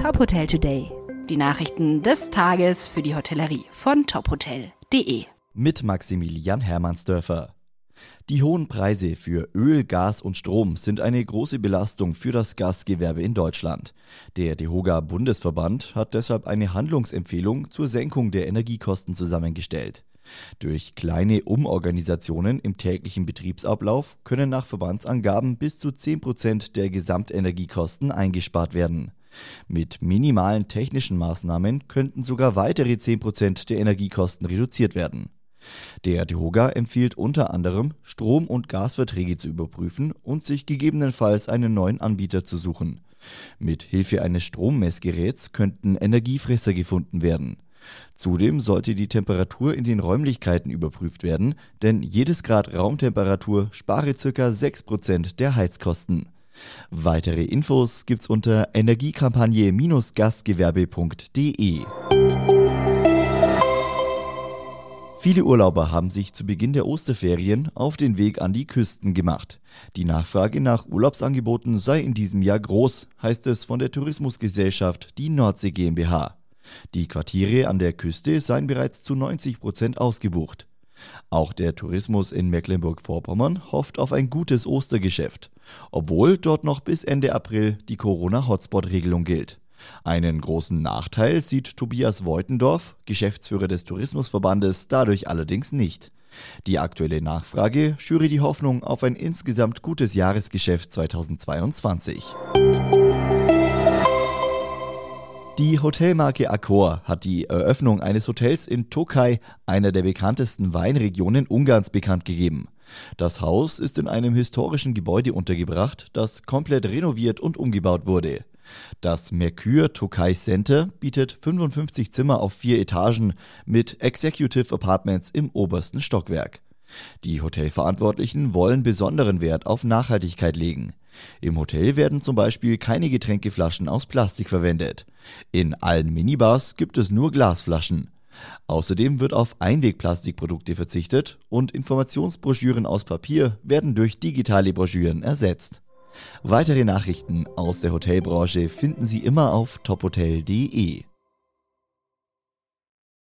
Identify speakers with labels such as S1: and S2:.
S1: Top Hotel Today. Die Nachrichten des Tages für die Hotellerie von tophotel.de.
S2: Mit Maximilian Hermannsdörfer. Die hohen Preise für Öl, Gas und Strom sind eine große Belastung für das Gastgewerbe in Deutschland. Der DEHOGA Bundesverband hat deshalb eine Handlungsempfehlung zur Senkung der Energiekosten zusammengestellt. Durch kleine Umorganisationen im täglichen Betriebsablauf können nach Verbandsangaben bis zu 10 Prozent der Gesamtenergiekosten eingespart werden. Mit minimalen technischen Maßnahmen könnten sogar weitere 10 Prozent der Energiekosten reduziert werden. Der DEHOGA empfiehlt unter anderem, Strom- und Gasverträge zu überprüfen und sich gegebenenfalls einen neuen Anbieter zu suchen. Mit Hilfe eines Strommessgeräts könnten Energiefresser gefunden werden. Zudem sollte die Temperatur in den Räumlichkeiten überprüft werden, denn jedes Grad Raumtemperatur spare ca. 6% der Heizkosten. Weitere Infos gibt's unter energiekampagne-gastgewerbe.de. Viele Urlauber haben sich zu Beginn der Osterferien auf den Weg an die Küsten gemacht. Die Nachfrage nach Urlaubsangeboten sei in diesem Jahr groß, heißt es von der Tourismusgesellschaft die Nordsee GmbH. Die Quartiere an der Küste seien bereits zu 90 Prozent ausgebucht. Auch der Tourismus in Mecklenburg-Vorpommern hofft auf ein gutes Ostergeschäft, obwohl dort noch bis Ende April die Corona-Hotspot-Regelung gilt. Einen großen Nachteil sieht Tobias Voitendorf, Geschäftsführer des Tourismusverbandes, dadurch allerdings nicht. Die aktuelle Nachfrage schüre die Hoffnung auf ein insgesamt gutes Jahresgeschäft 2022. Die Hotelmarke Accor hat die Eröffnung eines Hotels in Tokaj, einer der bekanntesten Weinregionen Ungarns, bekannt gegeben. Das Haus ist in einem historischen Gebäude untergebracht, das komplett renoviert und umgebaut wurde. Das Mercure Tokaj Center bietet 55 Zimmer auf vier Etagen mit Executive Apartments im obersten Stockwerk. Die Hotelverantwortlichen wollen besonderen Wert auf Nachhaltigkeit legen. Im Hotel werden zum Beispiel keine Getränkeflaschen aus Plastik verwendet. In allen Minibars gibt es nur Glasflaschen. Außerdem wird auf Einwegplastikprodukte verzichtet und Informationsbroschüren aus Papier werden durch digitale Broschüren ersetzt. Weitere Nachrichten aus der Hotelbranche finden Sie immer auf tophotel.de.